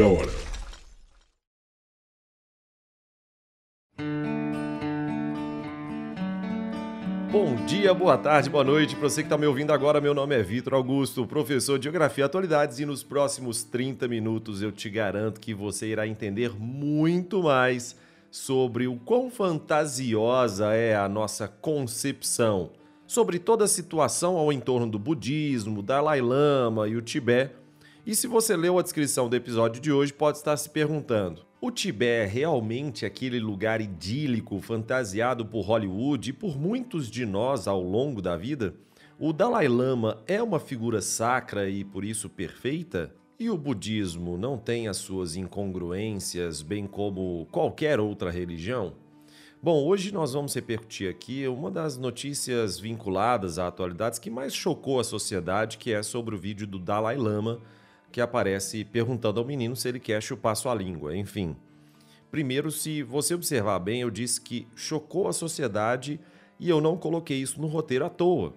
meia hora. Bom dia, boa tarde, boa noite. Para você que está me ouvindo agora, meu nome é Vitor Augusto, professor de Geografia e Atualidades, e nos próximos 30 minutos eu te garanto que você irá entender muito mais sobre o quão fantasiosa é a nossa concepção sobre toda a situação ao entorno do budismo, Dalai Lama e o Tibete. E se você leu a descrição do episódio de hoje, pode estar se perguntando: o Tibete é realmente aquele lugar idílico fantasiado por Hollywood e por muitos de nós ao longo da vida? O Dalai Lama é uma figura sacra e por isso perfeita? E o budismo não tem as suas incongruências, bem como qualquer outra religião? Bom, hoje nós vamos repercutir aqui uma das notícias vinculadas a atualidades que mais chocou a sociedade, que é sobre o vídeo do Dalai Lama que aparece perguntando ao menino se ele quer chupar sua língua. Enfim, primeiro, se você observar bem, eu disse que chocou a sociedade e eu não coloquei isso no roteiro à toa.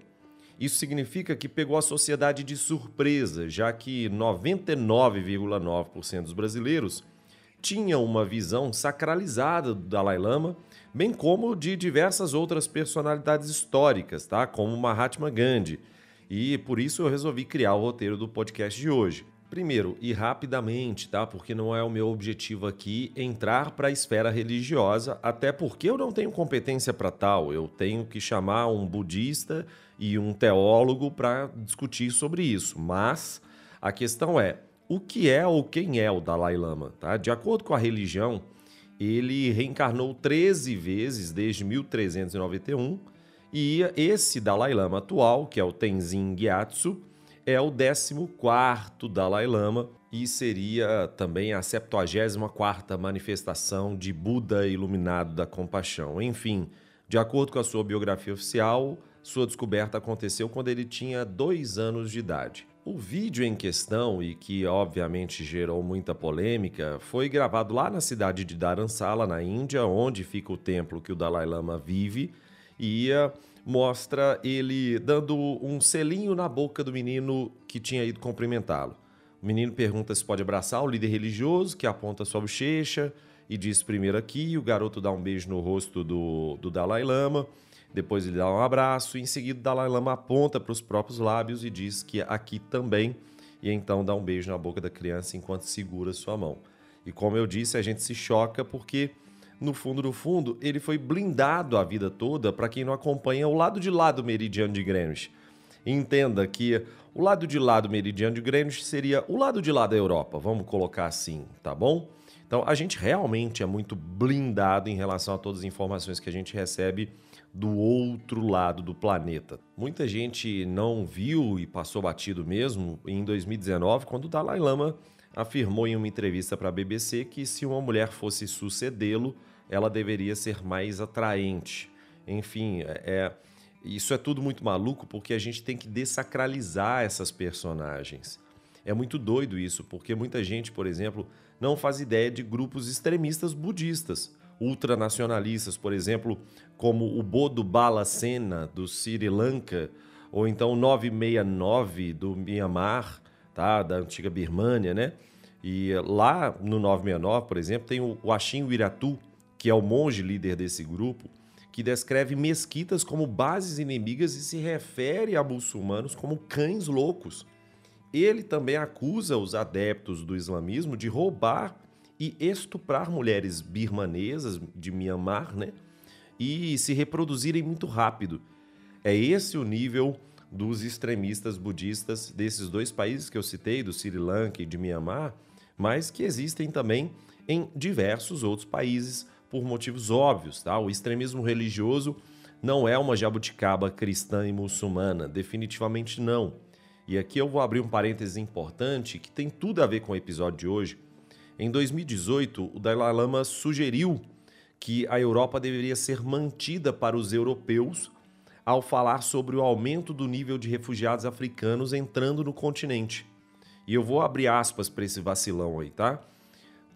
Isso significa que pegou a sociedade de surpresa, já que 99,9% dos brasileiros tinham uma visão sacralizada do Dalai Lama, bem como de diversas outras personalidades históricas, tá? como Mahatma Gandhi. E por isso eu resolvi criar o roteiro do podcast de hoje. Primeiro, e rapidamente, tá? Porque não é o meu objetivo aqui entrar para a esfera religiosa, até porque eu não tenho competência para tal. Eu tenho que chamar um budista e um teólogo para discutir sobre isso. Mas a questão é: o que é ou quem é o Dalai Lama? Tá? De acordo com a religião, ele reencarnou 13 vezes desde 1391 e esse Dalai Lama atual, que é o Tenzin Gyatso, é o 14º Dalai Lama e seria também a 74ª manifestação de Buda iluminado da compaixão. Enfim, de acordo com a sua biografia oficial, sua descoberta aconteceu quando ele tinha dois anos de idade. O vídeo em questão, e que obviamente gerou muita polêmica, foi gravado lá na cidade de Dharamsala, na Índia, onde fica o templo que o Dalai Lama vive, e mostra ele dando um selinho na boca do menino que tinha ido cumprimentá-lo. O menino pergunta se pode abraçar o líder religioso, que aponta sua bochecha e diz primeiro aqui. O garoto dá um beijo no rosto do, do Dalai Lama, depois ele dá um abraço, e em seguida o Dalai Lama aponta para os próprios lábios e diz que aqui também, e então dá um beijo na boca da criança enquanto segura sua mão. E como eu disse, a gente se choca porque no fundo do fundo, ele foi blindado a vida toda para quem não acompanha o lado de lá do meridiano de Greenwich. Entenda que o lado de lá do meridiano de Greenwich seria o lado de lá da Europa, vamos colocar assim, tá bom? Então, a gente realmente é muito blindado em relação a todas as informações que a gente recebe do outro lado do planeta. Muita gente não viu e passou batido mesmo em 2019, quando o Dalai Lama afirmou em uma entrevista para a BBC que se uma mulher fosse sucedê-lo, ela deveria ser mais atraente. Enfim, é, é, isso é tudo muito maluco porque a gente tem que desacralizar essas personagens. É muito doido isso, porque muita gente, por exemplo, não faz ideia de grupos extremistas budistas, ultranacionalistas, por exemplo, como o Bodo Bala Sena do Sri Lanka, ou então o 969 do Myanmar, tá? da antiga Birmânia, né? E lá no 969, por exemplo, tem o Ashin Wiratu, que é o monge líder desse grupo, que descreve mesquitas como bases inimigas e se refere a muçulmanos como cães loucos. Ele também acusa os adeptos do islamismo de roubar e estuprar mulheres birmanesas de Myanmar, né? E se reproduzirem muito rápido. É esse o nível dos extremistas budistas desses dois países que eu citei, do Sri Lanka e de Myanmar, mas que existem também em diversos outros países por motivos óbvios. Tá? O extremismo religioso não é uma jabuticaba cristã e muçulmana, definitivamente não. E aqui eu vou abrir um parêntese importante que tem tudo a ver com o episódio de hoje. Em 2018, o Dalai Lama sugeriu que a Europa deveria ser mantida para os europeus ao falar sobre o aumento do nível de refugiados africanos entrando no continente. E eu vou abrir aspas para esse vacilão aí, tá?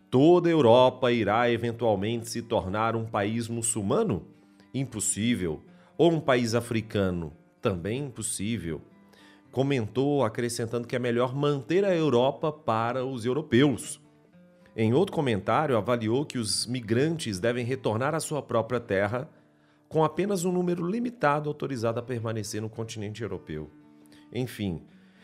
Toda a Europa irá eventualmente se tornar um país muçulmano? Impossível. Ou um país africano? Também impossível. Comentou, acrescentando que é melhor manter a Europa para os europeus. em outro comentário, avaliou que os migrantes devem retornar à sua própria terra com apenas um número limitado autorizado a permanecer no continente europeu. Enfim,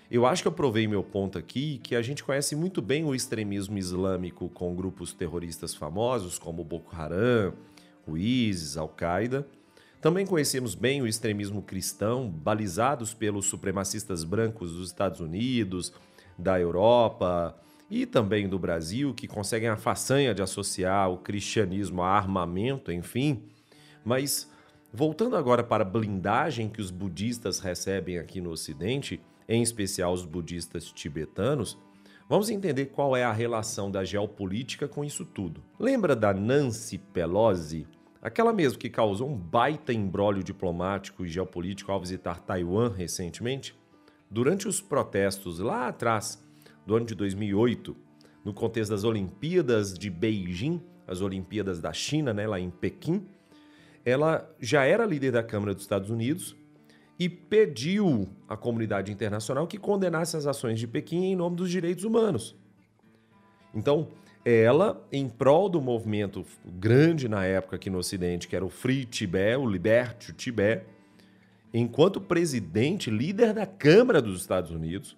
eu acho que eu provei meu ponto aqui que a gente conhece muito bem o extremismo islâmico com grupos terroristas famosos como Boko Haram, o ISIS, Al-Qaeda. Também conhecemos bem o extremismo cristão, balizados pelos supremacistas brancos dos Estados Unidos, da Europa, e também do Brasil, que conseguem a façanha de associar o cristianismo a armamento, enfim. Mas voltando agora para a blindagem que os budistas recebem aqui no Ocidente, em especial os budistas tibetanos, vamos entender qual é a relação da geopolítica com isso tudo. Lembra da Nancy Pelosi? Aquela mesmo que causou um baita embrólio diplomático e geopolítico ao visitar Taiwan recentemente? Durante os protestos lá atrás do ano de 2008, no contexto das Olimpíadas de Beijing, as Olimpíadas da China, né, lá em Pequim, ela já era líder da Câmara dos Estados Unidos e pediu à comunidade internacional que condenasse as ações de Pequim em nome dos direitos humanos. Então, ela, em prol do movimento grande na época aqui no Ocidente, que era o Free Tibet, o Liberte o Tibet, enquanto presidente, líder da Câmara dos Estados Unidos,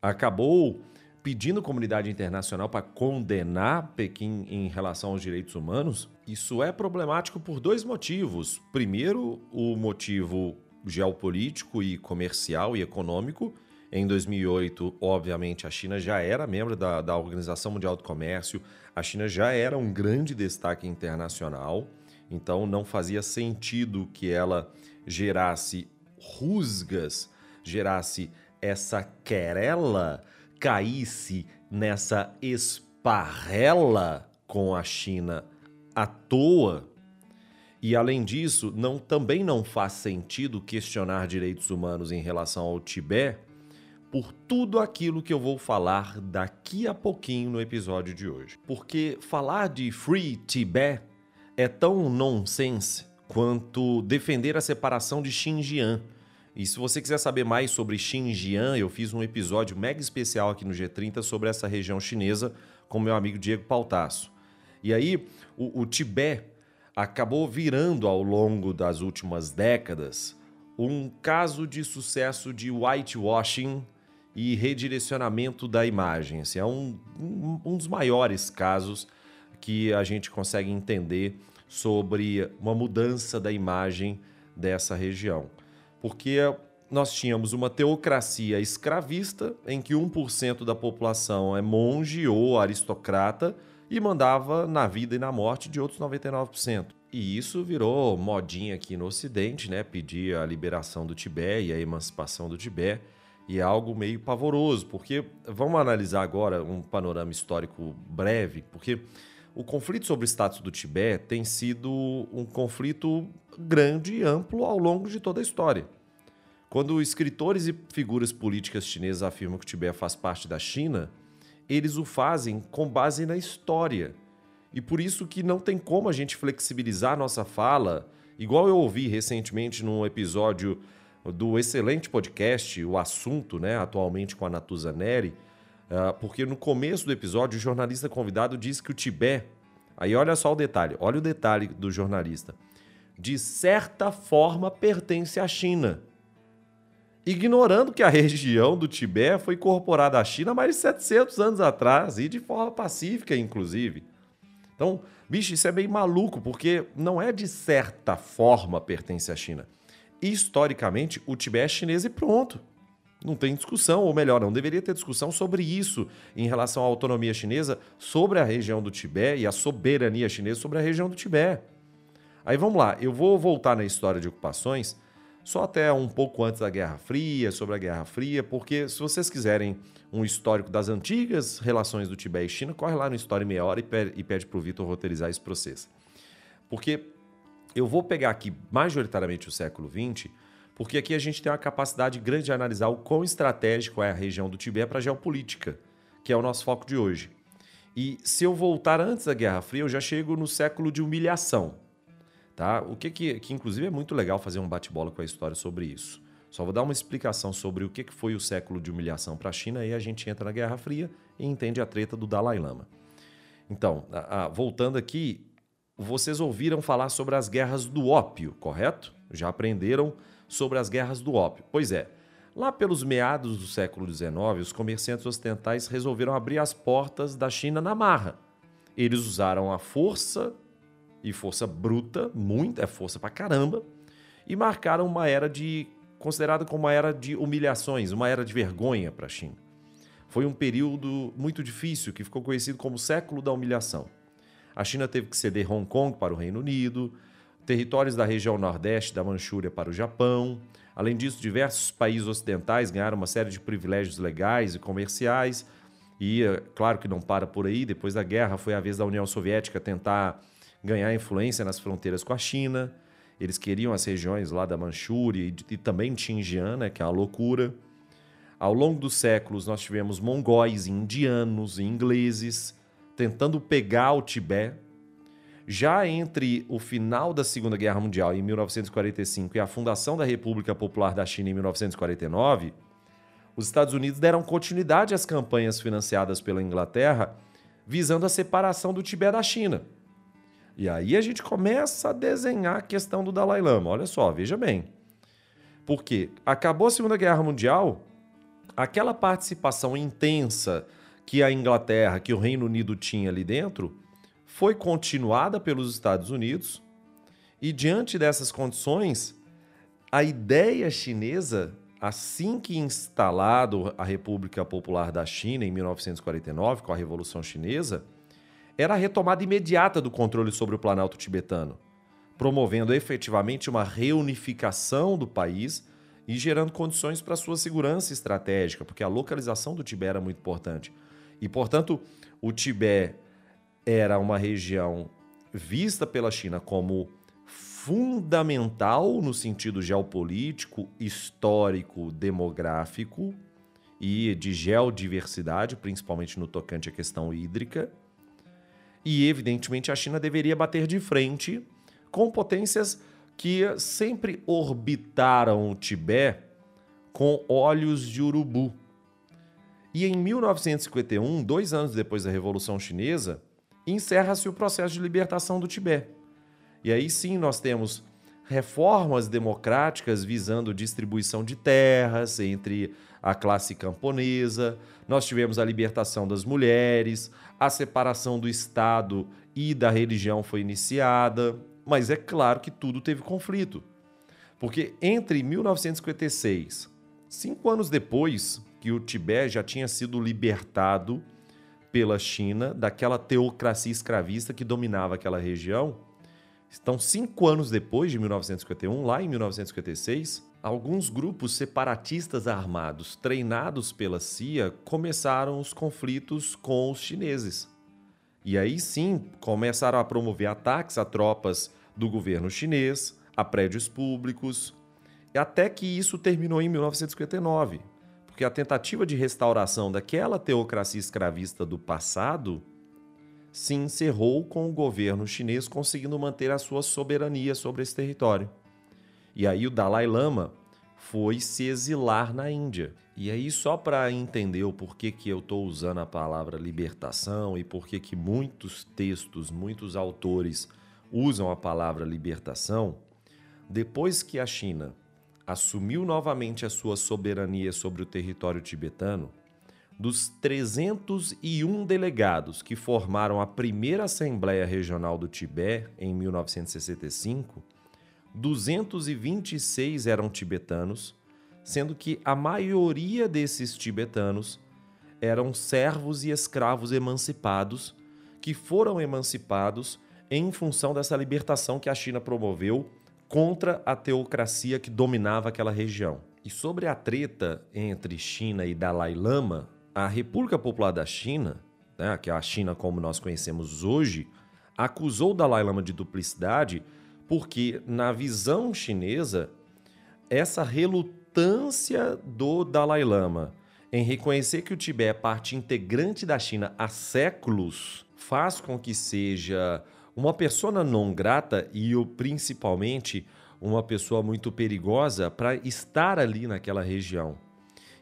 acabou pedindo à comunidade internacional para condenar Pequim em relação aos direitos humanos, isso é problemático por dois motivos. Primeiro, o motivo geopolítico e comercial e econômico. Em 2008, obviamente, a China já era membro da, da Organização Mundial do Comércio, a China já era um grande destaque internacional, então não fazia sentido que ela gerasse rusgas, gerasse essa querela caísse nessa esparrela com a China à toa. E além disso, não, também não faz sentido questionar direitos humanos em relação ao Tibete por tudo aquilo que eu vou falar daqui a pouquinho no episódio de hoje. Porque falar de Free Tibet é tão nonsense quanto defender a separação de Xinjiang e se você quiser saber mais sobre Xinjiang, eu fiz um episódio mega especial aqui no G30 sobre essa região chinesa com meu amigo Diego Pautasso. E aí, o, o Tibete acabou virando ao longo das últimas décadas um caso de sucesso de whitewashing e redirecionamento da imagem. Assim, é um, um, um dos maiores casos que a gente consegue entender sobre uma mudança da imagem dessa região porque nós tínhamos uma teocracia escravista em que 1% da população é monge ou aristocrata e mandava na vida e na morte de outros 99%. E isso virou modinha aqui no Ocidente, né? Pedir a liberação do Tibete e a emancipação do Tibete. E é algo meio pavoroso, porque vamos analisar agora um panorama histórico breve, porque o conflito sobre o status do Tibete tem sido um conflito grande e amplo ao longo de toda a história. Quando escritores e figuras políticas chinesas afirmam que o Tibete faz parte da China, eles o fazem com base na história. E por isso que não tem como a gente flexibilizar nossa fala, igual eu ouvi recentemente num episódio do excelente podcast O Assunto, né, atualmente com a Natuza Neri, uh, porque no começo do episódio o jornalista convidado disse que o Tibete, aí olha só o detalhe, olha o detalhe do jornalista, de certa forma pertence à China ignorando que a região do Tibete foi incorporada à China mais de 700 anos atrás e de forma pacífica, inclusive. Então, bicho, isso é meio maluco, porque não é de certa forma pertence à China. Historicamente, o Tibete é chinês e pronto. Não tem discussão, ou melhor, não deveria ter discussão sobre isso em relação à autonomia chinesa sobre a região do Tibete e a soberania chinesa sobre a região do Tibete. Aí vamos lá, eu vou voltar na história de ocupações só até um pouco antes da Guerra Fria, sobre a Guerra Fria, porque se vocês quiserem um histórico das antigas relações do Tibete e China, corre lá no História em Meia Hora e pede para o Vitor roteirizar esse processo. Porque eu vou pegar aqui majoritariamente o século XX, porque aqui a gente tem uma capacidade grande de analisar o quão estratégico é a região do Tibete para a geopolítica, que é o nosso foco de hoje. E se eu voltar antes da Guerra Fria, eu já chego no século de humilhação. Tá? O que, que, que inclusive é muito legal fazer um bate-bola com a história sobre isso. Só vou dar uma explicação sobre o que, que foi o século de humilhação para a China e a gente entra na Guerra Fria e entende a treta do Dalai Lama. Então, a, a, voltando aqui, vocês ouviram falar sobre as guerras do ópio, correto? Já aprenderam sobre as guerras do ópio. Pois é, lá pelos meados do século XIX, os comerciantes ocidentais resolveram abrir as portas da China na marra. Eles usaram a força e força bruta, muita é força pra caramba, e marcaram uma era de considerada como uma era de humilhações, uma era de vergonha para a China. Foi um período muito difícil que ficou conhecido como século da humilhação. A China teve que ceder Hong Kong para o Reino Unido, territórios da região nordeste da Manchúria para o Japão. Além disso, diversos países ocidentais ganharam uma série de privilégios legais e comerciais. E, é claro que não para por aí, depois da guerra foi a vez da União Soviética tentar ganhar influência nas fronteiras com a China. Eles queriam as regiões lá da Manchúria e, e também Xinjiang, né, que é uma loucura. Ao longo dos séculos, nós tivemos mongóis, indianos e ingleses tentando pegar o Tibete. Já entre o final da Segunda Guerra Mundial, em 1945, e a fundação da República Popular da China, em 1949, os Estados Unidos deram continuidade às campanhas financiadas pela Inglaterra visando a separação do Tibete da China. E aí a gente começa a desenhar a questão do Dalai Lama. Olha só, veja bem. Porque acabou a Segunda Guerra Mundial, aquela participação intensa que a Inglaterra, que o Reino Unido tinha ali dentro, foi continuada pelos Estados Unidos. E diante dessas condições, a ideia chinesa, assim que instalado a República Popular da China em 1949, com a Revolução Chinesa, era a retomada imediata do controle sobre o Planalto tibetano, promovendo efetivamente uma reunificação do país e gerando condições para sua segurança estratégica, porque a localização do Tibete era muito importante. E, portanto, o Tibete era uma região vista pela China como fundamental no sentido geopolítico, histórico, demográfico e de geodiversidade, principalmente no tocante à questão hídrica. E, evidentemente, a China deveria bater de frente com potências que sempre orbitaram o Tibete com olhos de urubu. E em 1951, dois anos depois da Revolução Chinesa, encerra-se o processo de libertação do Tibete. E aí sim nós temos reformas democráticas visando distribuição de terras entre a classe camponesa, nós tivemos a libertação das mulheres, a separação do Estado e da religião foi iniciada, mas é claro que tudo teve conflito. Porque entre 1956, cinco anos depois que o Tibete já tinha sido libertado pela China daquela teocracia escravista que dominava aquela região, então cinco anos depois de 1951, lá em 1956, alguns grupos separatistas armados treinados pela CIA começaram os conflitos com os chineses. E aí sim começaram a promover ataques a tropas do governo chinês, a prédios públicos, até que isso terminou em 1959, porque a tentativa de restauração daquela teocracia escravista do passado se encerrou com o governo chinês conseguindo manter a sua soberania sobre esse território. E aí o Dalai Lama foi se exilar na Índia. E aí só para entender o porquê que eu estou usando a palavra libertação e porquê que muitos textos, muitos autores usam a palavra libertação, depois que a China assumiu novamente a sua soberania sobre o território tibetano, dos 301 delegados que formaram a primeira Assembleia Regional do Tibete em 1965, 226 eram tibetanos, sendo que a maioria desses tibetanos eram servos e escravos emancipados que foram emancipados em função dessa libertação que a China promoveu contra a teocracia que dominava aquela região. E sobre a treta entre China e Dalai Lama, a República Popular da China, né, que é a China como nós conhecemos hoje, acusou Dalai Lama de duplicidade porque, na visão chinesa, essa relutância do Dalai Lama em reconhecer que o Tibete é parte integrante da China há séculos faz com que seja uma pessoa não grata e principalmente uma pessoa muito perigosa para estar ali naquela região.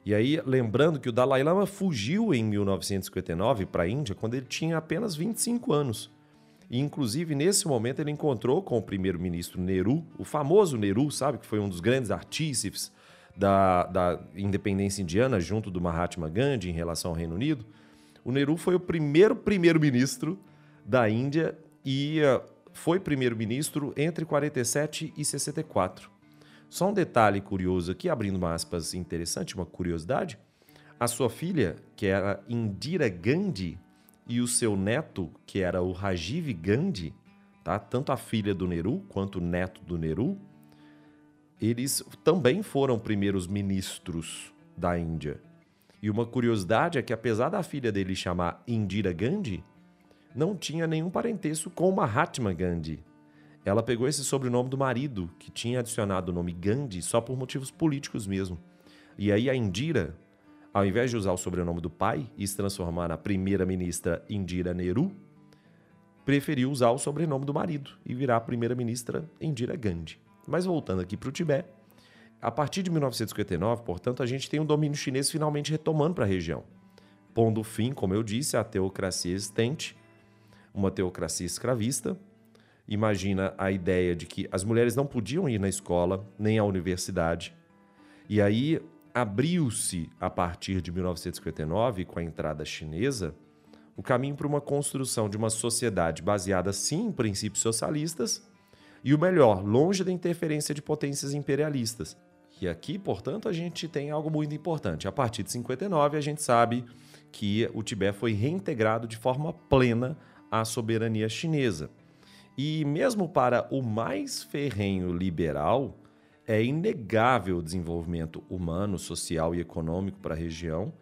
E aí, lembrando que o Dalai Lama fugiu em 1959 para a Índia quando ele tinha apenas 25 anos. E, inclusive, nesse momento, ele encontrou com o primeiro-ministro Nehru, o famoso Nehru, sabe, que foi um dos grandes artífices da, da independência indiana, junto do Mahatma Gandhi em relação ao Reino Unido. O Nehru foi o primeiro primeiro-ministro da Índia e uh, foi primeiro-ministro entre 47 e 64. Só um detalhe curioso aqui, abrindo uma aspas interessante, uma curiosidade. A sua filha, que era Indira Gandhi, e o seu neto, que era o Rajiv Gandhi, tá? tanto a filha do Nehru quanto o neto do Nehru, eles também foram primeiros ministros da Índia. E uma curiosidade é que, apesar da filha dele chamar Indira Gandhi, não tinha nenhum parentesco com Mahatma Gandhi. Ela pegou esse sobrenome do marido, que tinha adicionado o nome Gandhi só por motivos políticos mesmo. E aí a Indira, ao invés de usar o sobrenome do pai e se transformar na primeira-ministra Indira Nehru, preferiu usar o sobrenome do marido e virar a primeira-ministra Indira Gandhi. Mas voltando aqui para o Tibete, a partir de 1959, portanto, a gente tem um domínio chinês finalmente retomando para a região, pondo fim, como eu disse, à teocracia existente, uma teocracia escravista, imagina a ideia de que as mulheres não podiam ir na escola nem à universidade. E aí abriu-se, a partir de 1959, com a entrada chinesa, o caminho para uma construção de uma sociedade baseada, sim, em princípios socialistas, e o melhor, longe da interferência de potências imperialistas. E aqui, portanto, a gente tem algo muito importante. A partir de 59, a gente sabe que o Tibete foi reintegrado de forma plena à soberania chinesa. E mesmo para o mais ferrenho liberal, é inegável o desenvolvimento humano, social e econômico para a região,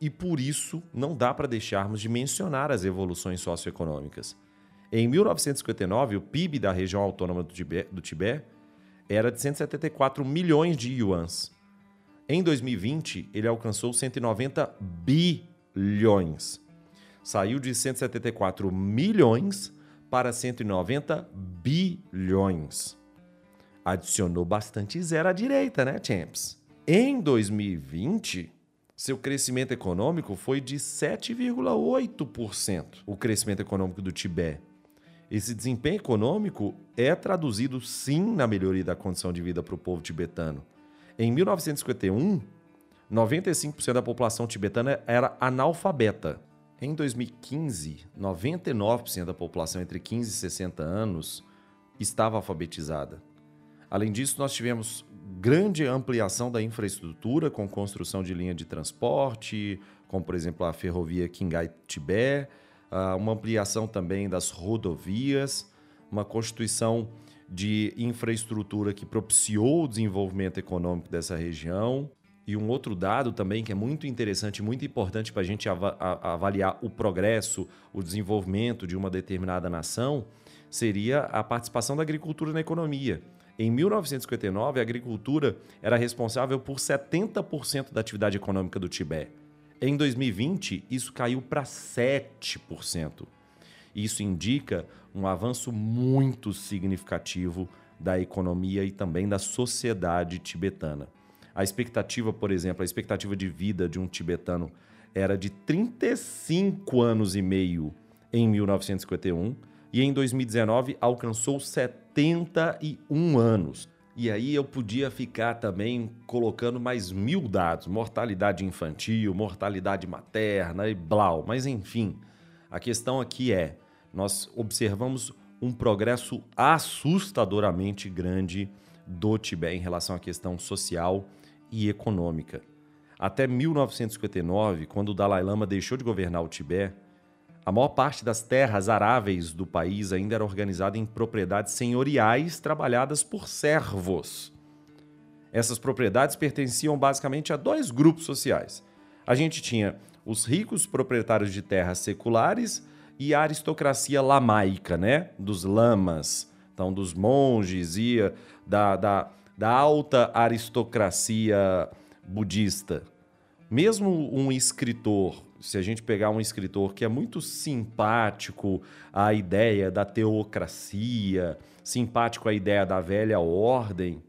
e por isso não dá para deixarmos de mencionar as evoluções socioeconômicas. Em 1959, o PIB da região autônoma do Tibete, do Tibete era de 174 milhões de yuans. Em 2020, ele alcançou 190 bilhões. Saiu de 174 milhões para 190 bilhões. Adicionou bastante zero à direita, né, Champs? Em 2020, seu crescimento econômico foi de 7,8%. O crescimento econômico do Tibete. Esse desempenho econômico é traduzido sim na melhoria da condição de vida para o povo tibetano. Em 1951, 95% da população tibetana era analfabeta. Em 2015, 99% da população entre 15 e 60 anos estava alfabetizada. Além disso, nós tivemos grande ampliação da infraestrutura com construção de linha de transporte, como por exemplo a ferrovia Qinghai-Tibet, ah, uma ampliação também das rodovias, uma constituição de infraestrutura que propiciou o desenvolvimento econômico dessa região. E um outro dado também que é muito interessante, muito importante para a gente avaliar o progresso, o desenvolvimento de uma determinada nação, seria a participação da agricultura na economia. Em 1959, a agricultura era responsável por 70% da atividade econômica do Tibete. Em 2020, isso caiu para 7%. Isso indica um avanço muito significativo da economia e também da sociedade tibetana. A expectativa, por exemplo, a expectativa de vida de um tibetano era de 35 anos e meio em 1951 e em 2019 alcançou 71 anos. E aí eu podia ficar também colocando mais mil dados, mortalidade infantil, mortalidade materna e blau, mas enfim, a questão aqui é, nós observamos um progresso assustadoramente grande do Tibete em relação à questão social e econômica. Até 1959, quando o Dalai Lama deixou de governar o Tibete, a maior parte das terras aráveis do país ainda era organizada em propriedades senhoriais trabalhadas por servos. Essas propriedades pertenciam basicamente a dois grupos sociais. A gente tinha os ricos proprietários de terras seculares e a aristocracia lamaica, né? Dos lamas, então dos monges e da, da, da alta aristocracia budista. Mesmo um escritor, se a gente pegar um escritor que é muito simpático à ideia da teocracia, simpático à ideia da velha ordem,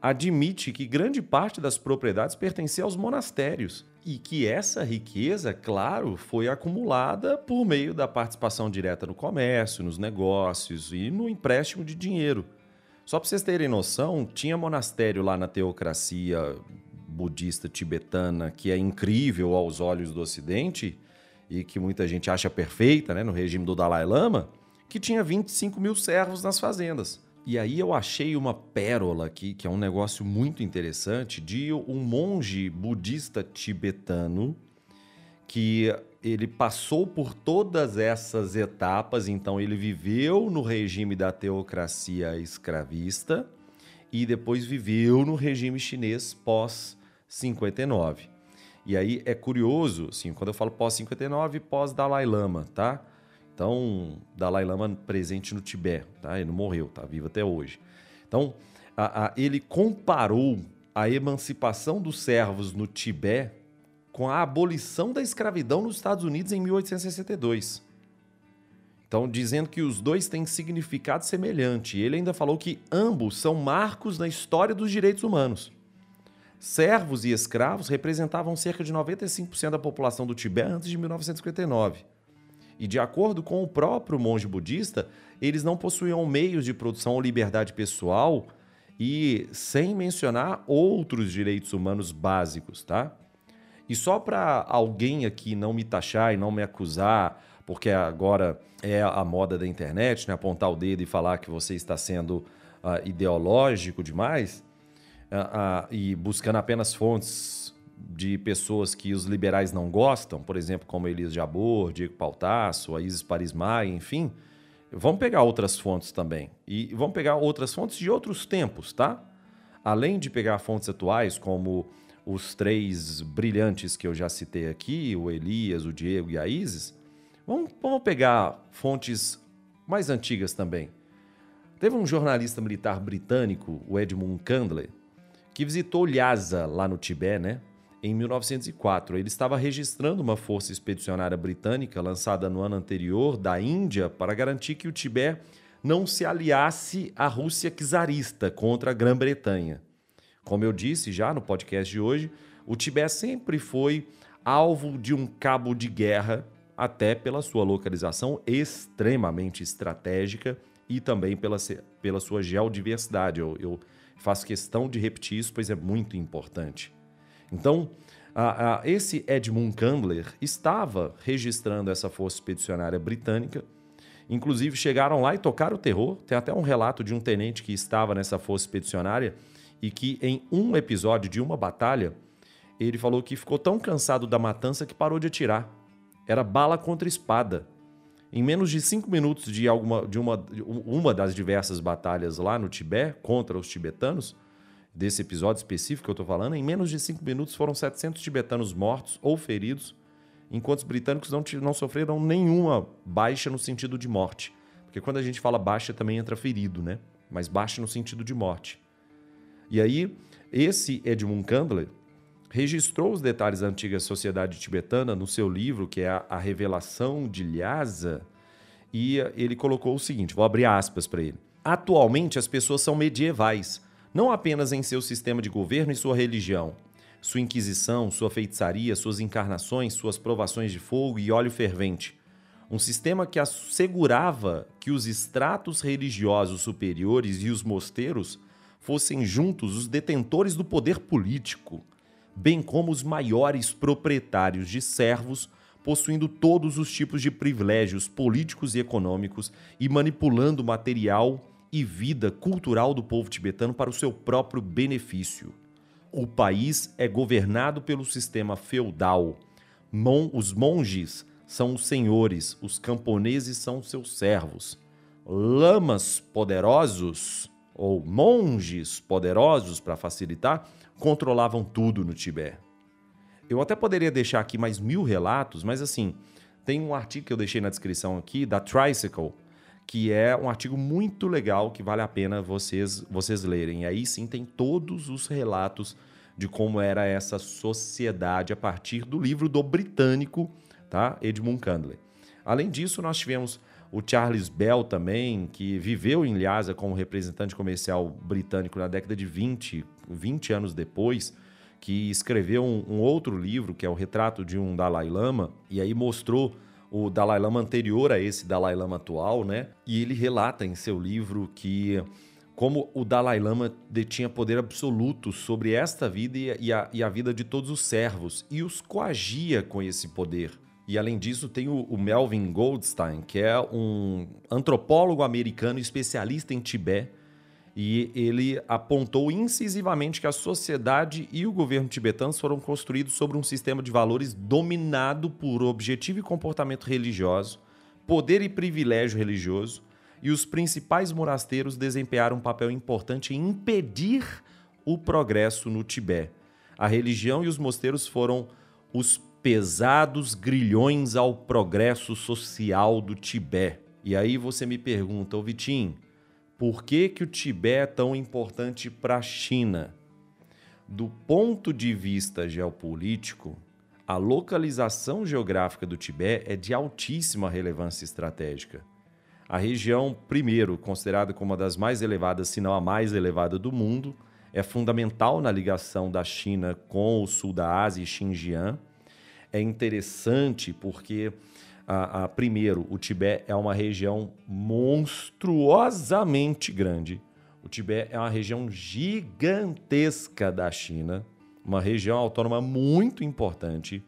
admite que grande parte das propriedades pertencia aos monastérios e que essa riqueza, claro, foi acumulada por meio da participação direta no comércio, nos negócios e no empréstimo de dinheiro. Só para vocês terem noção, tinha monastério lá na teocracia budista tibetana que é incrível aos olhos do Ocidente e que muita gente acha perfeita, né, no regime do Dalai Lama, que tinha 25 mil servos nas fazendas. E aí eu achei uma pérola aqui, que é um negócio muito interessante, de um monge budista tibetano que ele passou por todas essas etapas, então ele viveu no regime da teocracia escravista e depois viveu no regime chinês pós 59. E aí é curioso, assim, quando eu falo pós 59, pós Dalai Lama, tá? Então, Dalai Lama presente no Tibete, tá? Ele não morreu, tá vivo até hoje. Então, a, a, ele comparou a emancipação dos servos no Tibete com a abolição da escravidão nos Estados Unidos em 1862. Então, dizendo que os dois têm significado semelhante. Ele ainda falou que ambos são marcos na história dos direitos humanos. Servos e escravos representavam cerca de 95% da população do Tibete antes de 1959. E de acordo com o próprio monge budista, eles não possuíam meios de produção ou liberdade pessoal e sem mencionar outros direitos humanos básicos, tá? E só para alguém aqui não me taxar e não me acusar, porque agora é a moda da internet, né? apontar o dedo e falar que você está sendo uh, ideológico demais uh, uh, e buscando apenas fontes de pessoas que os liberais não gostam, por exemplo, como Elias Jabor, Diego Pautasso, a Isis Paris Maia, enfim, vamos pegar outras fontes também. E vamos pegar outras fontes de outros tempos, tá? Além de pegar fontes atuais, como os três brilhantes que eu já citei aqui, o Elias, o Diego e a Isis, vamos, vamos pegar fontes mais antigas também. Teve um jornalista militar britânico, o Edmund Candler, que visitou Lhasa, lá no Tibete, né? em 1904. Ele estava registrando uma força expedicionária britânica lançada no ano anterior da Índia para garantir que o Tibete não se aliasse à Rússia czarista contra a Grã-Bretanha. Como eu disse já no podcast de hoje, o Tibete sempre foi alvo de um cabo de guerra, até pela sua localização extremamente estratégica e também pela, pela sua geodiversidade. Eu, eu faço questão de repetir isso, pois é muito importante. Então, a, a, esse Edmund Candler estava registrando essa força expedicionária britânica. Inclusive, chegaram lá e tocaram o terror. Tem até um relato de um tenente que estava nessa força expedicionária e que, em um episódio de uma batalha, ele falou que ficou tão cansado da matança que parou de atirar. Era bala contra espada. Em menos de cinco minutos de, alguma, de uma, uma das diversas batalhas lá no Tibete contra os tibetanos, desse episódio específico que eu estou falando, em menos de cinco minutos foram 700 tibetanos mortos ou feridos, enquanto os britânicos não, não sofreram nenhuma baixa no sentido de morte. Porque quando a gente fala baixa também entra ferido, né? Mas baixa no sentido de morte. E aí, esse Edmund Candler registrou os detalhes da antiga sociedade tibetana no seu livro, que é A Revelação de Lhasa, e ele colocou o seguinte: vou abrir aspas para ele. Atualmente, as pessoas são medievais não apenas em seu sistema de governo e sua religião, sua inquisição, sua feitiçaria, suas encarnações, suas provações de fogo e óleo fervente. Um sistema que assegurava que os estratos religiosos superiores e os mosteiros fossem juntos os detentores do poder político, bem como os maiores proprietários de servos, possuindo todos os tipos de privilégios políticos e econômicos e manipulando material e vida cultural do povo tibetano para o seu próprio benefício. O país é governado pelo sistema feudal. Mon os monges são os senhores, os camponeses são seus servos. Lamas poderosos, ou monges poderosos, para facilitar, controlavam tudo no Tibete. Eu até poderia deixar aqui mais mil relatos, mas assim, tem um artigo que eu deixei na descrição aqui da Tricycle, que é um artigo muito legal que vale a pena vocês, vocês lerem. E aí sim tem todos os relatos de como era essa sociedade a partir do livro do britânico tá? Edmund Candler. Além disso, nós tivemos o Charles Bell também, que viveu em Lhasa como representante comercial britânico na década de 20, 20 anos depois, que escreveu um, um outro livro, que é o Retrato de um Dalai Lama, e aí mostrou o Dalai Lama anterior a esse Dalai Lama atual, né? E ele relata em seu livro que como o Dalai Lama detinha poder absoluto sobre esta vida e a, e a, vida de todos os servos e os coagia com esse poder. E além disso, tem o, o Melvin Goldstein, que é um antropólogo americano especialista em Tibete, e ele apontou incisivamente que a sociedade e o governo tibetanos foram construídos sobre um sistema de valores dominado por objetivo e comportamento religioso, poder e privilégio religioso, e os principais monasteiros desempenharam um papel importante em impedir o progresso no Tibete. A religião e os mosteiros foram os pesados grilhões ao progresso social do Tibete. E aí você me pergunta, ô Vitinho, por que, que o Tibete é tão importante para a China? Do ponto de vista geopolítico, a localização geográfica do Tibete é de altíssima relevância estratégica. A região, primeiro, considerada como uma das mais elevadas, se não a mais elevada do mundo, é fundamental na ligação da China com o sul da Ásia e Xinjiang. É interessante porque a, a, primeiro, o Tibete é uma região monstruosamente grande. O Tibete é uma região gigantesca da China, uma região autônoma muito importante.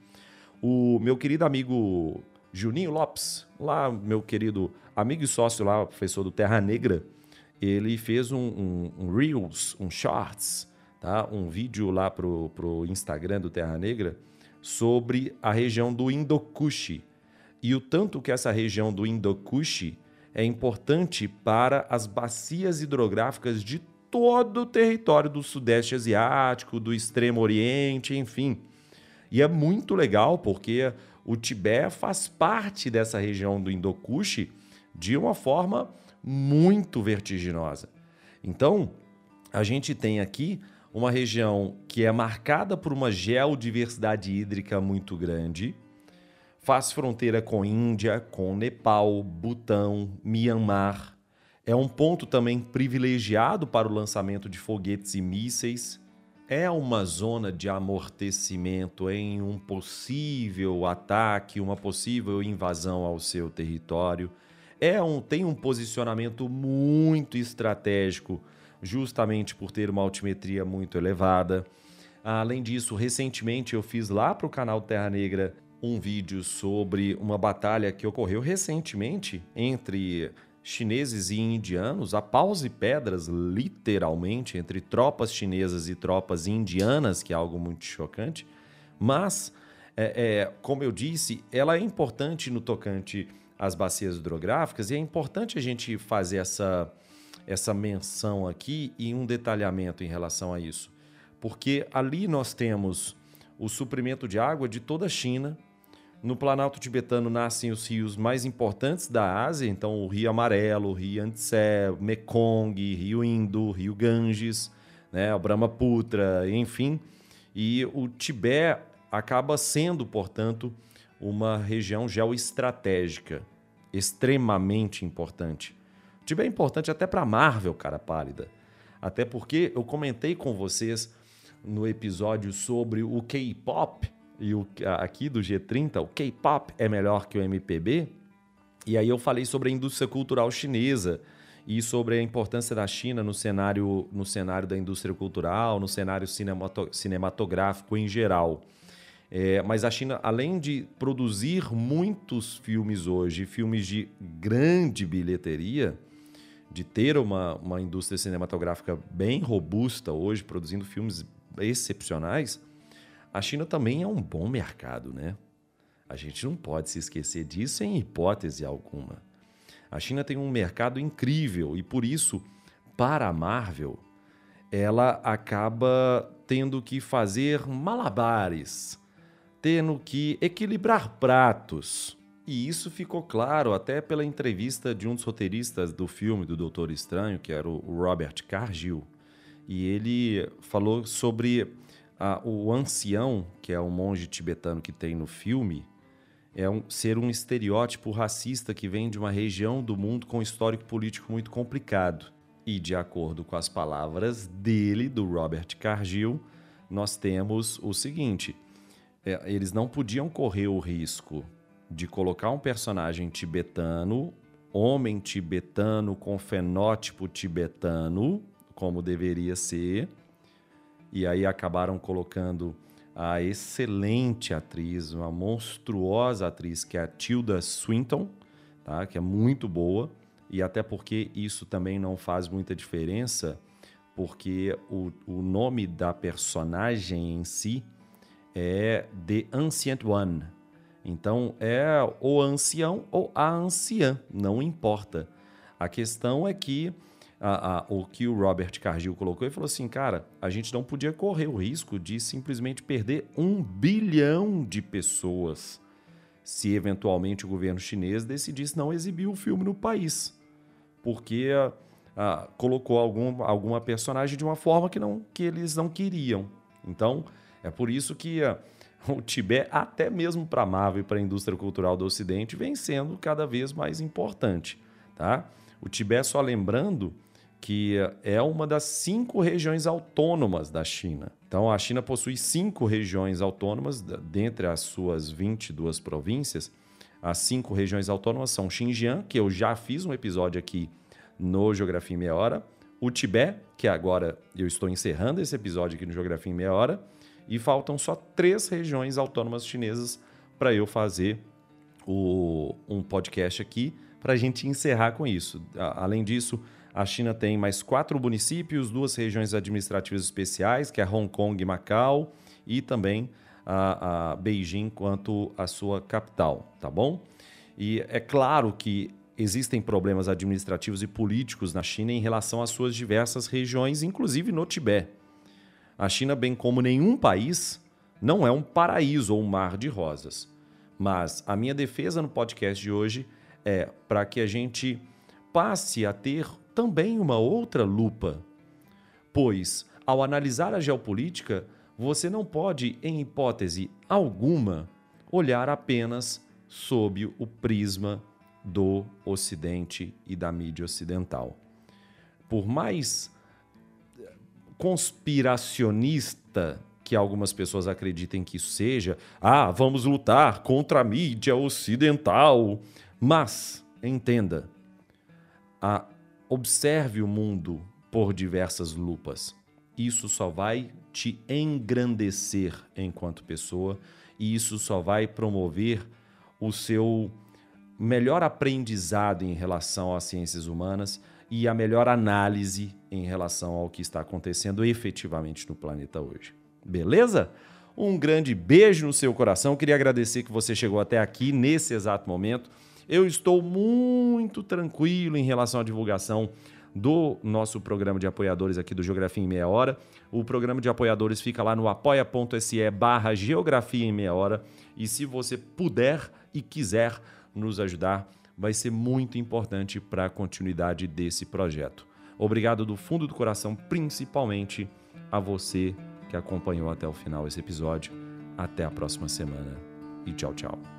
O meu querido amigo Juninho Lopes, lá, meu querido amigo e sócio lá, professor do Terra Negra, ele fez um, um, um Reels, um Shorts, tá? um vídeo lá pro, pro Instagram do Terra Negra sobre a região do Indokushi, e o tanto que essa região do Indo-Kush é importante para as bacias hidrográficas de todo o território do Sudeste Asiático, do Extremo Oriente, enfim. E é muito legal porque o Tibete faz parte dessa região do Indo-Kush de uma forma muito vertiginosa. Então, a gente tem aqui uma região que é marcada por uma geodiversidade hídrica muito grande, Faz fronteira com Índia, com Nepal, Butão, Myanmar. É um ponto também privilegiado para o lançamento de foguetes e mísseis. É uma zona de amortecimento em um possível ataque, uma possível invasão ao seu território. É um, tem um posicionamento muito estratégico, justamente por ter uma altimetria muito elevada. Além disso, recentemente eu fiz lá para o canal Terra Negra um vídeo sobre uma batalha que ocorreu recentemente entre chineses e indianos, a paus e pedras, literalmente, entre tropas chinesas e tropas indianas, que é algo muito chocante. Mas, é, é, como eu disse, ela é importante no tocante às bacias hidrográficas e é importante a gente fazer essa, essa menção aqui e um detalhamento em relação a isso. Porque ali nós temos o suprimento de água de toda a China, no Planalto Tibetano nascem os rios mais importantes da Ásia, então o Rio Amarelo, o Rio Yangtze, Mekong, Rio Indo, Rio Ganges, né, o Brahmaputra, enfim. E o Tibete acaba sendo, portanto, uma região geoestratégica extremamente importante. O Tibete é importante até para a Marvel, cara pálida. Até porque eu comentei com vocês no episódio sobre o K-pop, e o, aqui do G30, o K-pop é melhor que o MPB. E aí eu falei sobre a indústria cultural chinesa e sobre a importância da China no cenário, no cenário da indústria cultural, no cenário cinematográfico em geral. É, mas a China, além de produzir muitos filmes hoje, filmes de grande bilheteria, de ter uma, uma indústria cinematográfica bem robusta hoje, produzindo filmes excepcionais, a China também é um bom mercado, né? A gente não pode se esquecer disso em hipótese alguma. A China tem um mercado incrível e por isso, para a Marvel, ela acaba tendo que fazer malabares, tendo que equilibrar pratos. E isso ficou claro até pela entrevista de um dos roteiristas do filme do Doutor Estranho, que era o Robert Cargill. E ele falou sobre o ancião, que é o monge tibetano que tem no filme, é um, ser um estereótipo racista que vem de uma região do mundo com um histórico político muito complicado. E de acordo com as palavras dele, do Robert Cargill, nós temos o seguinte: é, eles não podiam correr o risco de colocar um personagem tibetano, homem tibetano com fenótipo tibetano, como deveria ser, e aí acabaram colocando a excelente atriz, uma monstruosa atriz que é a Tilda Swinton, tá? que é muito boa, e até porque isso também não faz muita diferença, porque o, o nome da personagem em si é The Ancient One. Então é o ancião ou a anciã, não importa. A questão é que a, a, o que o Robert Cargill colocou, ele falou assim, cara, a gente não podia correr o risco de simplesmente perder um bilhão de pessoas se eventualmente o governo chinês decidisse não exibir o filme no país, porque a, colocou algum, alguma personagem de uma forma que, não, que eles não queriam. Então, é por isso que o Tibete, até mesmo para a Marvel e para a indústria cultural do Ocidente, vem sendo cada vez mais importante. Tá? O Tibete, só lembrando, que é uma das cinco regiões autônomas da China. Então, a China possui cinco regiões autônomas, dentre as suas 22 províncias. As cinco regiões autônomas são Xinjiang, que eu já fiz um episódio aqui no Geografia em Meia Hora, o Tibete, que agora eu estou encerrando esse episódio aqui no Geografia em Meia Hora, e faltam só três regiões autônomas chinesas para eu fazer o, um podcast aqui para a gente encerrar com isso. Além disso, a China tem mais quatro municípios, duas regiões administrativas especiais, que é Hong Kong e Macau, e também a, a Beijing quanto a sua capital, tá bom? E é claro que existem problemas administrativos e políticos na China em relação às suas diversas regiões, inclusive no Tibete. A China, bem como nenhum país, não é um paraíso ou um mar de rosas. Mas a minha defesa no podcast de hoje é para que a gente passe a ter também uma outra lupa. Pois, ao analisar a geopolítica, você não pode, em hipótese alguma, olhar apenas sob o prisma do Ocidente e da mídia ocidental. Por mais conspiracionista que algumas pessoas acreditem que isso seja, ah, vamos lutar contra a mídia ocidental. Mas, entenda, a Observe o mundo por diversas lupas. Isso só vai te engrandecer enquanto pessoa e isso só vai promover o seu melhor aprendizado em relação às ciências humanas e a melhor análise em relação ao que está acontecendo efetivamente no planeta hoje. Beleza? Um grande beijo no seu coração. Queria agradecer que você chegou até aqui nesse exato momento. Eu estou muito tranquilo em relação à divulgação do nosso programa de apoiadores aqui do Geografia em Meia Hora. O programa de apoiadores fica lá no apoia.se barra Geografia em Meia Hora. E se você puder e quiser nos ajudar, vai ser muito importante para a continuidade desse projeto. Obrigado do fundo do coração, principalmente a você que acompanhou até o final esse episódio. Até a próxima semana e tchau, tchau.